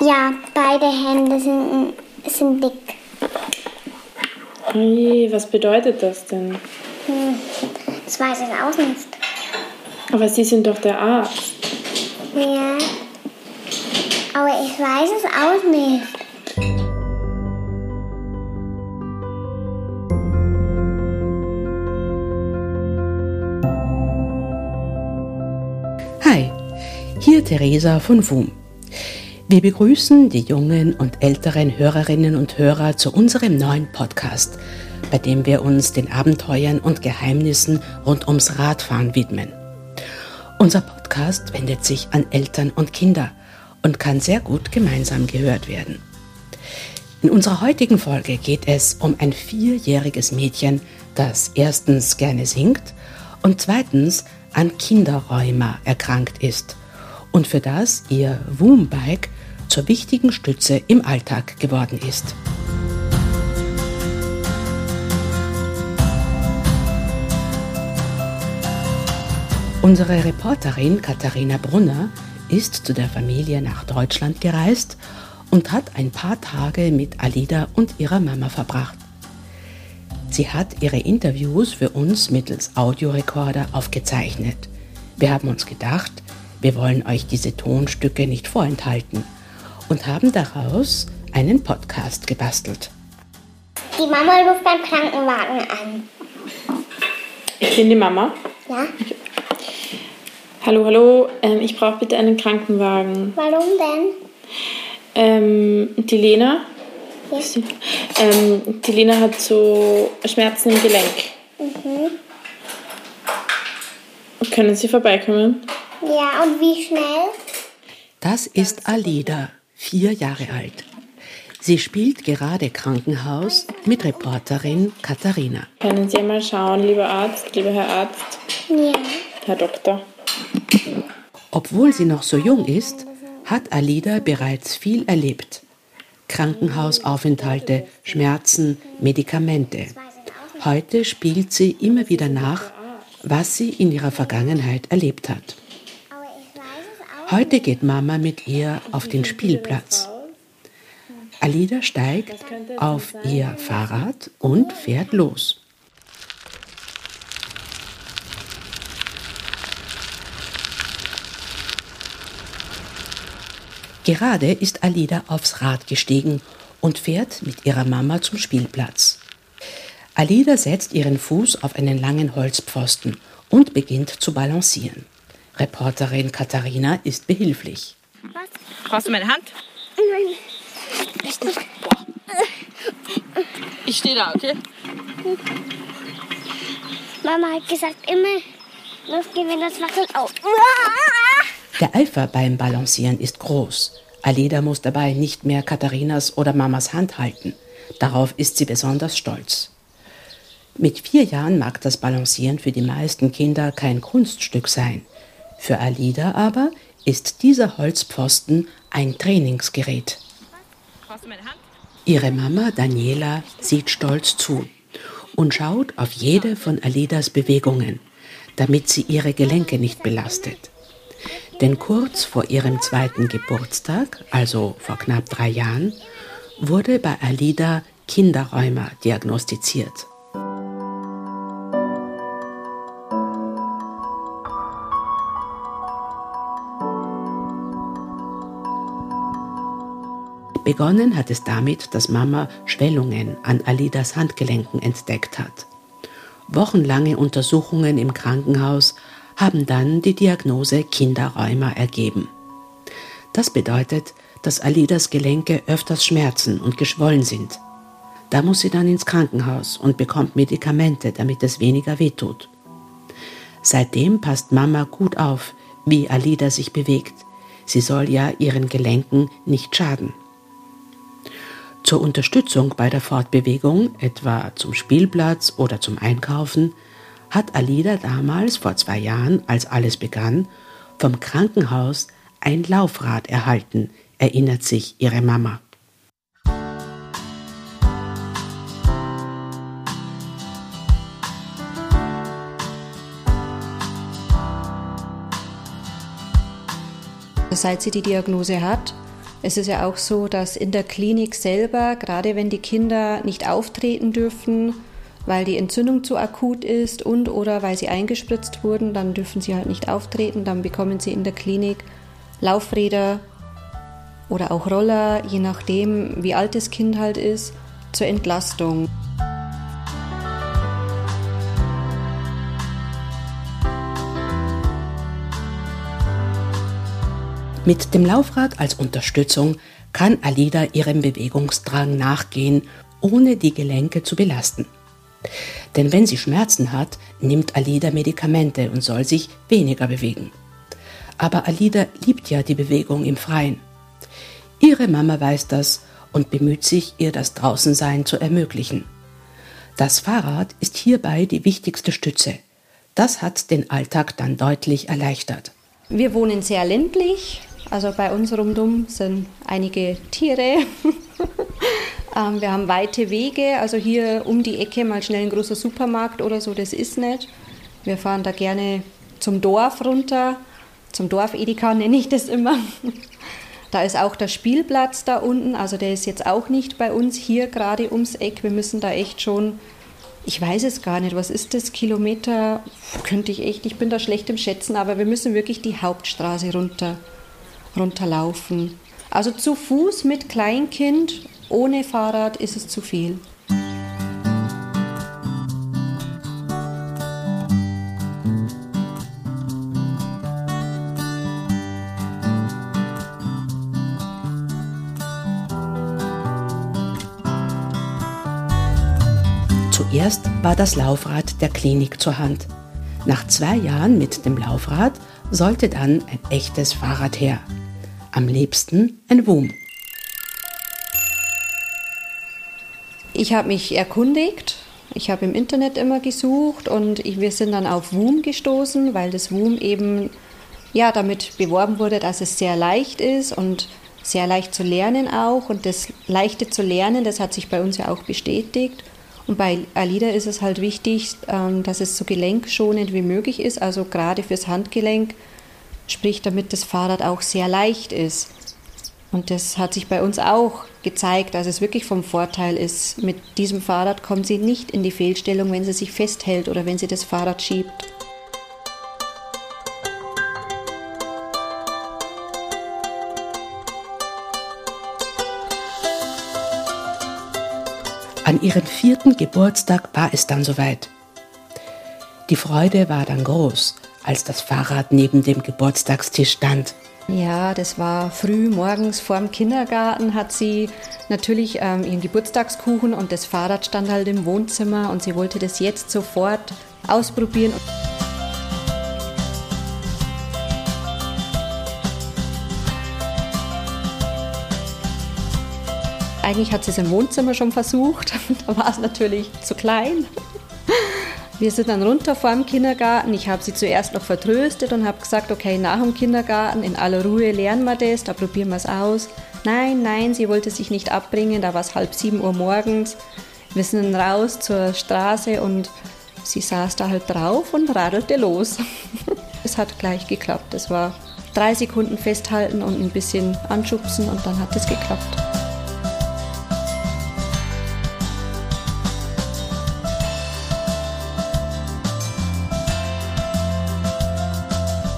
Ja, beide Hände sind, sind dick. Oje, was bedeutet das denn? Hm, das weiß ich auch nicht. Aber Sie sind doch der Arzt. Ja, aber ich weiß es auch nicht. Hi, hier Theresa von WUM. Wir begrüßen die jungen und älteren Hörerinnen und Hörer zu unserem neuen Podcast, bei dem wir uns den Abenteuern und Geheimnissen rund ums Radfahren widmen. Unser Podcast wendet sich an Eltern und Kinder und kann sehr gut gemeinsam gehört werden. In unserer heutigen Folge geht es um ein vierjähriges Mädchen, das erstens gerne singt und zweitens an Kinderrheuma erkrankt ist und für das ihr Womb-Bike zur wichtigen Stütze im Alltag geworden ist. Unsere Reporterin Katharina Brunner ist zu der Familie nach Deutschland gereist und hat ein paar Tage mit Alida und ihrer Mama verbracht. Sie hat ihre Interviews für uns mittels Audiorekorder aufgezeichnet. Wir haben uns gedacht, wir wollen euch diese Tonstücke nicht vorenthalten und haben daraus einen Podcast gebastelt. Die Mama ruft beim Krankenwagen an. Ich bin die Mama. Ja? Hallo, hallo, ähm, ich brauche bitte einen Krankenwagen. Warum denn? Ähm, die Lena? Ja. Ähm, die Lena hat so Schmerzen im Gelenk. Mhm. Können Sie vorbeikommen? Ja, und wie schnell? Das ist Alida, vier Jahre alt. Sie spielt gerade Krankenhaus mit Reporterin Katharina. Können Sie einmal schauen, lieber Arzt, lieber Herr Arzt, Ja. Herr Doktor? Obwohl sie noch so jung ist, hat Alida bereits viel erlebt. Krankenhausaufenthalte, Schmerzen, Medikamente. Heute spielt sie immer wieder nach, was sie in ihrer Vergangenheit erlebt hat. Aber ich weiß es auch. Heute geht Mama mit ihr auf den Spielplatz. Alida steigt auf ihr Fahrrad und fährt los. Gerade ist Alida aufs Rad gestiegen und fährt mit ihrer Mama zum Spielplatz. Alida setzt ihren Fuß auf einen langen Holzpfosten und beginnt zu balancieren. Reporterin Katharina ist behilflich. Brauchst du meine Hand? Nein. Ich stehe da, okay? Mama hat gesagt, immer losgehen, wenn das wackelt auf. Der Eifer beim Balancieren ist groß. Alida muss dabei nicht mehr Katharinas oder Mamas Hand halten. Darauf ist sie besonders stolz. Mit vier Jahren mag das Balancieren für die meisten Kinder kein Kunststück sein. Für Alida aber ist dieser Holzpfosten ein Trainingsgerät. Ihre Mama Daniela sieht stolz zu und schaut auf jede von Alidas Bewegungen, damit sie ihre Gelenke nicht belastet. Denn kurz vor ihrem zweiten Geburtstag, also vor knapp drei Jahren, wurde bei Alida Kinderrheuma diagnostiziert. Begonnen hat es damit, dass Mama Schwellungen an Alidas Handgelenken entdeckt hat. Wochenlange Untersuchungen im Krankenhaus haben dann die Diagnose Kinderrheuma ergeben. Das bedeutet, dass Alidas Gelenke öfters schmerzen und geschwollen sind. Da muss sie dann ins Krankenhaus und bekommt Medikamente, damit es weniger wehtut. Seitdem passt Mama gut auf, wie Alida sich bewegt. Sie soll ja ihren Gelenken nicht schaden. Zur Unterstützung bei der Fortbewegung, etwa zum Spielplatz oder zum Einkaufen, hat Alida damals vor zwei Jahren, als alles begann, vom Krankenhaus ein Laufrad erhalten, erinnert sich ihre Mama. Seit sie die Diagnose hat, Es ist ja auch so, dass in der Klinik selber, gerade wenn die Kinder nicht auftreten dürfen, weil die Entzündung zu akut ist und oder weil sie eingespritzt wurden, dann dürfen sie halt nicht auftreten. Dann bekommen sie in der Klinik Laufräder oder auch Roller, je nachdem, wie alt das Kind halt ist, zur Entlastung. Mit dem Laufrad als Unterstützung kann Alida ihrem Bewegungsdrang nachgehen, ohne die Gelenke zu belasten. Denn wenn sie Schmerzen hat, nimmt Alida Medikamente und soll sich weniger bewegen. Aber Alida liebt ja die Bewegung im Freien. Ihre Mama weiß das und bemüht sich, ihr das Draußensein zu ermöglichen. Das Fahrrad ist hierbei die wichtigste Stütze. Das hat den Alltag dann deutlich erleichtert. Wir wohnen sehr ländlich, also bei uns rundum sind einige Tiere. Ähm, wir haben weite Wege, also hier um die Ecke mal schnell ein großer Supermarkt oder so, das ist nicht. Wir fahren da gerne zum Dorf runter, zum Dorf Edeka nenne ich das immer. Da ist auch der Spielplatz da unten, also der ist jetzt auch nicht bei uns hier gerade ums Eck. Wir müssen da echt schon, ich weiß es gar nicht, was ist das, Kilometer, könnte ich echt, ich bin da schlecht im Schätzen, aber wir müssen wirklich die Hauptstraße runter, runterlaufen. Also zu Fuß mit Kleinkind, ohne Fahrrad ist es zu viel. Zuerst war das Laufrad der Klinik zur Hand. Nach zwei Jahren mit dem Laufrad sollte dann ein echtes Fahrrad her. Am liebsten ein WUM. Ich habe mich erkundigt. Ich habe im Internet immer gesucht und wir sind dann auf WUM gestoßen, weil das WUM eben ja damit beworben wurde, dass es sehr leicht ist und sehr leicht zu lernen auch. Und das Leichte zu lernen, das hat sich bei uns ja auch bestätigt. Und bei Alida ist es halt wichtig, ähm, dass es so gelenkschonend wie möglich ist, also gerade fürs Handgelenk, sprich damit das Fahrrad auch sehr leicht ist. Und das hat sich bei uns auch gezeigt, dass es wirklich vom Vorteil ist. Mit diesem Fahrrad kommt sie nicht in die Fehlstellung, wenn sie sich festhält oder wenn sie das Fahrrad schiebt. An ihrem vierten Geburtstag war es dann soweit. Die Freude war dann groß, als das Fahrrad neben dem Geburtstagstisch stand. Ja, das war früh morgens vor dem Kindergarten, hat sie natürlich ähm, ihren Geburtstagskuchen und das Fahrrad stand halt im Wohnzimmer und sie wollte das jetzt sofort ausprobieren. Eigentlich hat sie es im Wohnzimmer schon versucht, da war es natürlich zu klein. Wir sind dann runter vor dem Kindergarten. Ich habe sie zuerst noch vertröstet und habe gesagt, okay, nach dem Kindergarten in aller Ruhe lernen wir das, da probieren wir es aus. Nein, nein, sie wollte sich nicht abbringen, da war es halb sieben Uhr morgens. Wir sind raus zur Straße und sie saß da halt drauf und radelte los. es hat gleich geklappt. Es war drei Sekunden festhalten und ein bisschen anschubsen und dann hat es geklappt.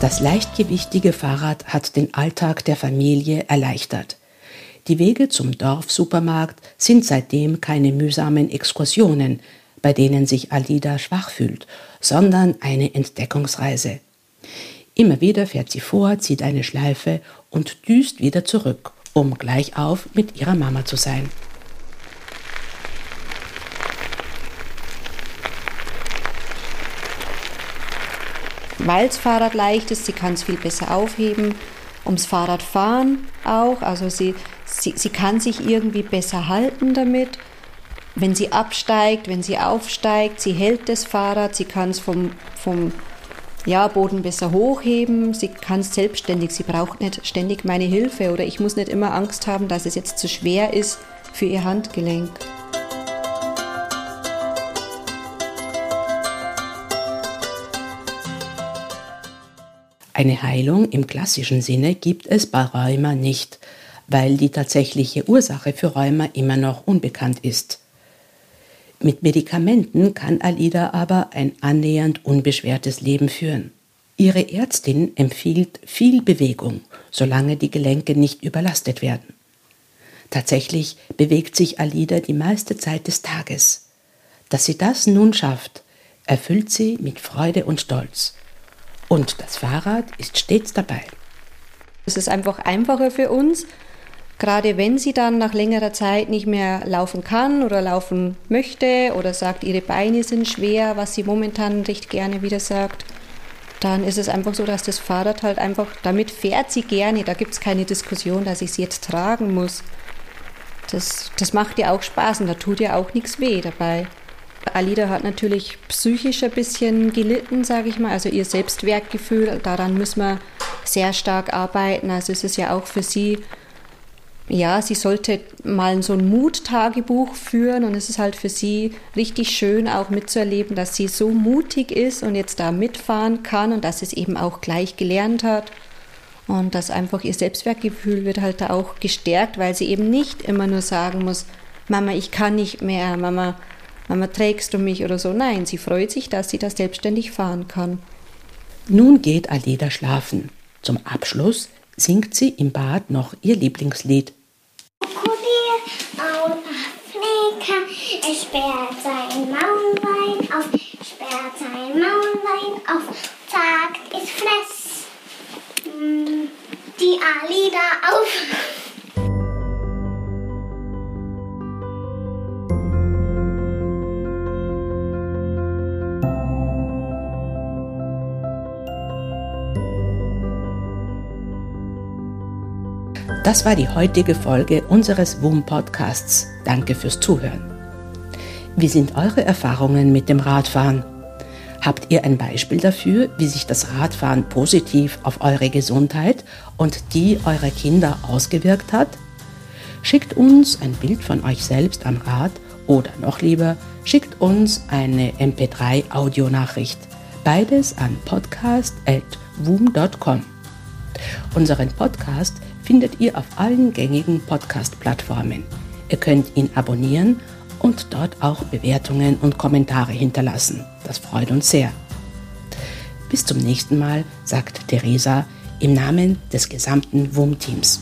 Das leichtgewichtige Fahrrad hat den Alltag der Familie erleichtert. Die Wege zum Dorfsupermarkt sind seitdem keine mühsamen Exkursionen, bei denen sich Alida schwach fühlt, sondern eine Entdeckungsreise. Immer wieder fährt sie vor, zieht eine Schleife und düst wieder zurück, um gleich auf mit ihrer Mama zu sein. Weil das Fahrrad leicht ist, sie kann es viel besser aufheben. Ums Fahrradfahren auch, also sie, sie, sie kann sich irgendwie besser halten damit. Wenn sie absteigt, wenn sie aufsteigt, sie hält das Fahrrad, sie kann es vom, vom ja, Boden besser hochheben, sie kann es selbstständig, sie braucht nicht ständig meine Hilfe oder ich muss nicht immer Angst haben, dass es jetzt zu schwer ist für ihr Handgelenk. Eine Heilung im klassischen Sinne gibt es bei Rheuma nicht. weil die tatsächliche Ursache für Rheuma immer noch unbekannt ist. Mit Medikamenten kann Alida aber ein annähernd unbeschwertes Leben führen. Ihre Ärztin empfiehlt viel Bewegung, solange die Gelenke nicht überlastet werden. Tatsächlich bewegt sich Alida die meiste Zeit des Tages. Dass sie das nun schafft, erfüllt sie mit Freude und Stolz. Und das Fahrrad ist stets dabei. Es ist einfach einfacher für uns, gerade wenn sie dann nach längerer Zeit nicht mehr laufen kann oder laufen möchte oder sagt, ihre Beine sind schwer, was sie momentan recht gerne wieder sagt, dann ist es einfach so, dass das Fahrrad halt einfach, damit fährt sie gerne, da gibt es keine Diskussion, dass ich sie jetzt tragen muss. Das, das macht ihr auch Spaß und da tut ihr auch nichts weh dabei. Alida hat natürlich psychisch ein bisschen gelitten, sage ich mal, also ihr Selbstwertgefühl, daran müssen wir sehr stark arbeiten. Also es ist ja auch für sie, ja, sie sollte mal so ein Muttagebuch führen und es ist halt für sie richtig schön auch mitzuerleben, dass sie so mutig ist und jetzt da mitfahren kann und dass es eben auch gleich gelernt hat. Und dass einfach ihr Selbstwertgefühl wird halt da auch gestärkt, weil sie eben nicht immer nur sagen muss, Mama, ich kann nicht mehr, Mama, Mama, trägst du mich oder so. Nein, sie freut sich, dass sie das selbstständig fahren kann. Nun geht Alida schlafen. Zum Abschluss singt sie im Bad noch ihr Lieblingslied. Er sperrt sein Maulwein auf, sperrt sein Maulwein auf, Das war die heutige Folge unseres WUM Podcasts. Danke fürs Zuhören. Wie sind eure Erfahrungen mit dem Radfahren? Habt ihr ein Beispiel dafür, wie sich das Radfahren positiv auf eure Gesundheit und die eurer Kinder ausgewirkt hat? Schickt uns ein Bild von euch selbst am Rad oder noch lieber, schickt uns eine MP3-Audionachricht. Beides an podcast.woom.com. Unseren Podcast findet ihr auf allen gängigen Podcast-Plattformen. Ihr könnt ihn abonnieren und dort auch Bewertungen und Kommentare hinterlassen. Das freut uns sehr. Bis zum nächsten Mal, sagt Theresa im Namen des gesamten WUM-Teams.